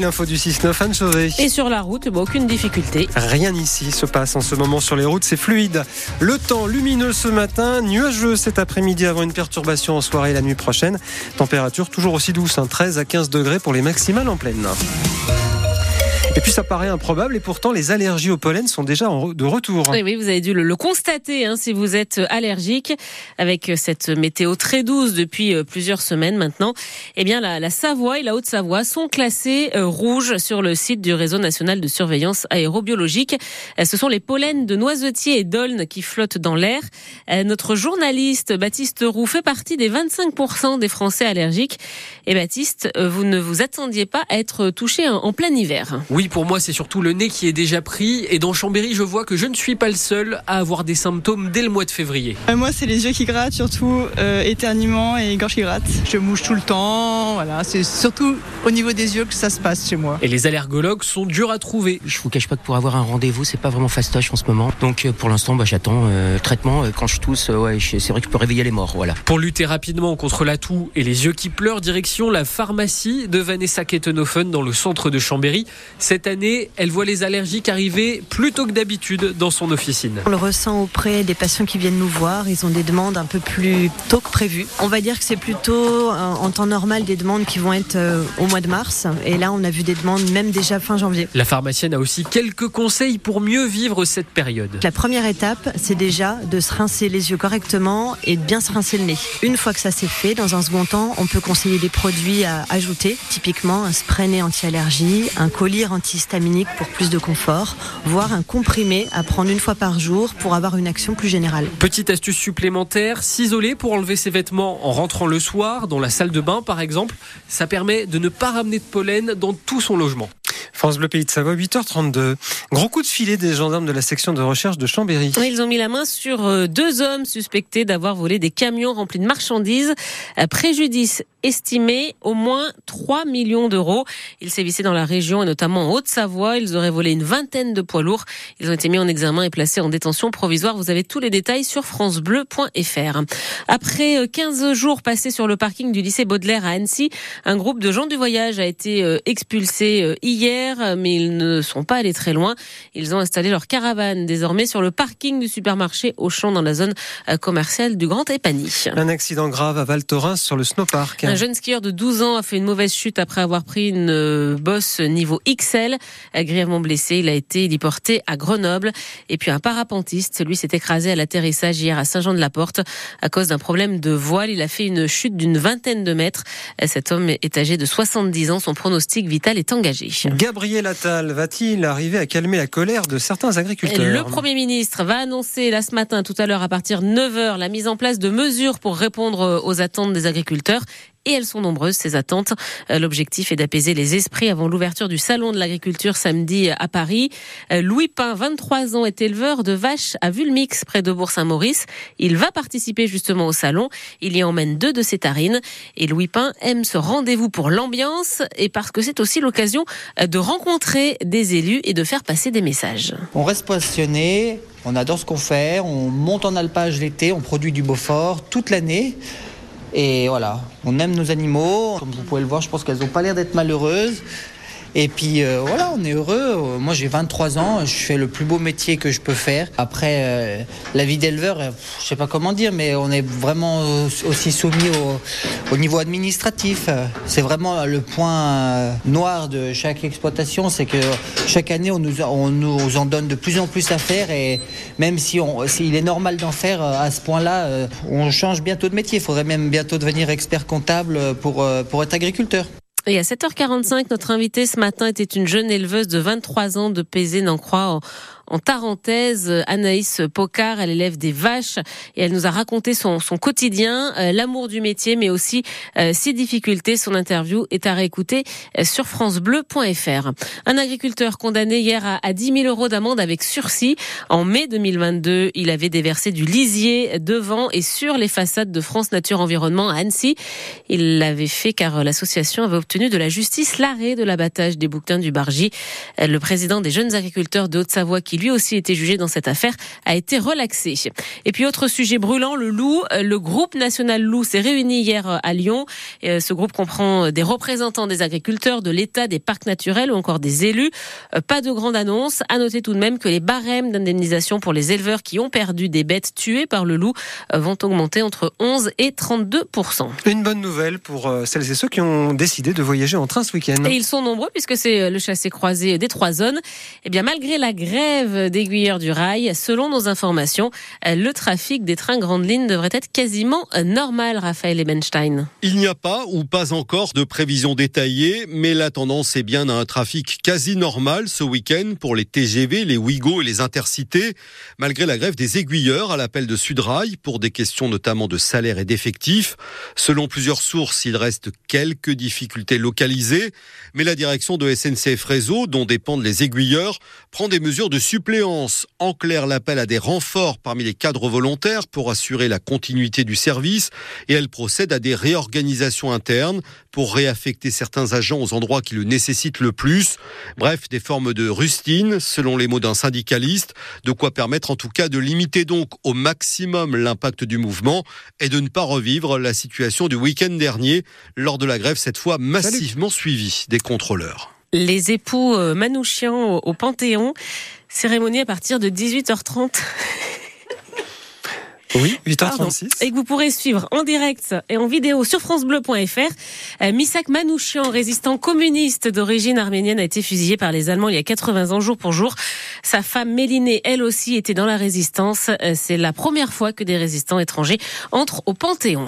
l'info du 6-9, Anne Sauvé. Et sur la route, bon, aucune difficulté. Rien ici se passe en ce moment sur les routes, c'est fluide. Le temps lumineux ce matin, nuageux cet après-midi avant une perturbation en soirée la nuit prochaine. Température toujours aussi douce, 13 hein, à 15 degrés pour les maximales en pleine. Et puis ça paraît improbable et pourtant les allergies au pollen sont déjà de retour. Oui, oui, vous avez dû le, constater hein, si vous êtes allergique avec cette météo très douce depuis euh, plusieurs semaines maintenant. Eh bien, la, Savoie et la Haute-Savoie sont classées euh, rouges sur le site du réseau national de surveillance aérobiologique. Euh, ce sont les pollens de noisetiers et d'aulnes qui flottent dans l'air. Notre journaliste Baptiste Roux fait partie des 25% des Français allergiques. Et Baptiste, vous ne vous attendiez pas à être touché en plein hiver. Oui, pour moi, c'est surtout le nez qui est déjà pris. Et dans Chambéry, je vois que je ne suis pas le seul à avoir des symptômes dès le mois de février. Euh, moi, c'est les yeux qui grattent, surtout euh, éternuement et gorge qui gratte. Je mouche tout le temps. Voilà, c'est surtout au niveau des yeux que ça se passe chez moi. Et les allergologues sont durs à trouver. Je vous cache pas que pour avoir un rendez-vous, c'est pas vraiment fastoche en ce moment. Donc euh, pour l'instant, bah, j'attends le traitement. Quand je tousse, ouais, c'est vrai que je peux réveiller les morts. Voilà. Pour lutter rapidement contre la toux et les yeux qui pleurent, direction la pharmacie de Vanessa Kettenhofen dans le centre de Chambéry. Cette année, elle voit les allergiques arriver plus tôt que d'habitude dans son officine. On le ressent auprès des patients qui viennent nous voir. Ils ont des demandes un peu plus tôt que prévu. On va dire que c'est plutôt euh, en temps normal des demandes qui vont être euh, au mois de mars. Et là, on a vu des demandes même déjà fin janvier. La pharmacienne a aussi quelques conseils pour mieux vivre cette période. La première étape, c'est déjà de se rincer les yeux correctement et de bien se rincer le nez. Une fois que ça s'est fait, dans un second temps, on peut conseiller des produits à ajouter, typiquement un spray nez anti-allergie, un collier antihistaminique pour plus de confort, voire un comprimé à prendre une fois par jour pour avoir une action plus générale. Petite astuce supplémentaire, s'isoler pour enlever ses vêtements en rentrant le soir, dans la salle de bain par exemple, ça permet de ne pas ramener de pollen dans tout son logement. France Bleu Pays de Savoie, 8h32. Gros coup de filet des gendarmes de la section de recherche de Chambéry. Ils ont mis la main sur euh, deux hommes suspectés d'avoir volé des camions remplis de marchandises. Euh, préjudice estimé au moins 3 millions d'euros. Ils sévissaient dans la région et notamment en Haute-Savoie. Ils auraient volé une vingtaine de poids lourds. Ils ont été mis en examen et placés en détention provisoire. Vous avez tous les détails sur francebleu.fr. Après 15 euh, jours passés sur le parking du lycée Baudelaire à Annecy, un groupe de gens du voyage a été expulsé hier mais ils ne sont pas allés très loin. Ils ont installé leur caravane désormais sur le parking du supermarché Auchan dans la zone euh, commerciale du Grand Épany. Un accident grave à Val Thorens sur le snowpark. Un jeune skieur de 12 ans a fait une mauvaise chute après avoir pris une euh, bosse niveau XL. Grièvement blessé, il a été déporté à Grenoble. Et puis un parapentiste, lui s'est écrasé à l'atterrissage hier à Saint-Jean-de-la-Porte à cause d'un problème de voile. Il a fait une chute d'une vingtaine de mètres. Cet homme est âgé de 70 ans. Son pronostic vital est engagé. Gabriel Attal va-t-il arriver à calmer la colère de certains agriculteurs Le Premier ministre va annoncer là ce matin, tout à l'heure à partir de 9h, la mise en place de mesures pour répondre aux attentes des agriculteurs et elles sont nombreuses, ces attentes. Euh, l'objectif est d'apaiser les esprits avant l'ouverture du Salon de l'agriculture samedi à Paris. Euh, Louis Pain, 23 ans, est éleveur de vaches à Vulmix, près de Bourg-Saint-Maurice. Il va participer justement au Salon. Il y emmène deux de ses tarines. Et Louis Pain aime ce rendez-vous pour l'ambiance et parce que c'est aussi l'occasion euh, de rencontrer des élus et de faire passer des messages. On reste passionné, on adore ce qu'on fait, on monte en alpage l'été, on produit du Beaufort toute l'année. Et voilà, on aime nos animaux. Comme vous pouvez le voir, je pense qu'elles n'ont pas l'air d'être malheureuses. Et puis euh, voilà, on est heureux. Moi j'ai 23 ans, je fais le plus beau métier que je peux faire. Après, euh, la vie d'éleveur, euh, je sais pas comment dire, mais on est vraiment aussi soumis au, niveau administratif. C'est vraiment le point noir de chaque exploitation, c'est que chaque année on nous, on nous en donne de plus en plus à faire et même si s'il est normal d'en faire à ce point-là, on change bientôt de métier. Il faudrait même bientôt devenir expert comptable pour, pour être agriculteur. Et à 7h45, notre invitée ce matin était une jeune éleveuse de 23 ans de Pézé-Nancroix en Tarentaise. Anaïs Pocard, elle élève des vaches et elle nous a raconté son, son quotidien, euh, l'amour du métier, mais aussi euh, ses difficultés. Son interview est à réécouter euh, sur francebleu.fr. Un agriculteur condamné hier à, à 10 000 euros d'amende avec sursis. En mai 2022, il avait déversé du lisier devant et sur les façades de France Nature Environnement à Annecy. Il l'avait fait car l'association avait obtenu de la justice l'arrêt de l'abattage des bouquins du Bargy. Le président des jeunes agriculteurs de Haute-Savoie qui lui aussi était jugé dans cette affaire, a été relaxé. Et puis autre sujet brûlant, le loup. Le groupe national loup s'est réuni hier à Lyon. Ce groupe comprend des représentants des agriculteurs, de l'État, des parcs naturels ou encore des élus. Pas de grande annonce. À noter tout de même que les barèmes d'indemnisation pour les éleveurs qui ont perdu des bêtes tuées par le loup vont augmenter entre 11 et 32 Une bonne nouvelle pour euh, celles et ceux qui ont décidé de voyager en train ce week-end. Et ils sont nombreux puisque c'est euh, le chassé-croisé des trois zones. Eh bien, malgré la grève d'aiguilleurs du rail, selon nos informations, euh, le trafic des trains grandes lignes devrait être quasiment normal, Raphaël Ebenstein. Il n'y a pas ou pas encore de prévision détaillée, mais la tendance est bien à un trafic quasi normal ce week-end pour les TGV, les Ouigo et les intercités, malgré la grève des aiguilleurs à l'appel de Sudrail pour des questions notamment de salaire et d'effectifs. Selon plusieurs sources, il reste quelques difficultés localisées, mais la direction de SNCF Réseau, dont dépendent les aiguilleurs, prend des mesures de suppléance. En clair, l'appel à des renforts parmi les cadres volontaires pour assurer la continuité du service et elle procède à des réorganisations internes pour réaffecter certains agents aux endroits qui le nécessitent le plus. Bref, des formes de rustine, selon les mots d'un syndicaliste, de quoi permettre en tout cas de limiter donc au maximum l'impact du mouvement et de ne pas revivre la situation du week-end dernier lors de la grève, cette fois massivement suivie des contrôleurs. Les époux euh, Manouchian au Panthéon, cérémonie à partir de 18h30. Oui, 8h36. Et que vous pourrez suivre en direct et en vidéo sur francebleu.fr. Euh, Misak Manouchian, résistant communiste d'origine arménienne, a été fusillé par les Allemands il y a 80 ans jour pour jour. Sa femme Mélinée, elle aussi, était dans la résistance. Euh, c'est la première fois que des résistants étrangers entrent au Panthéon.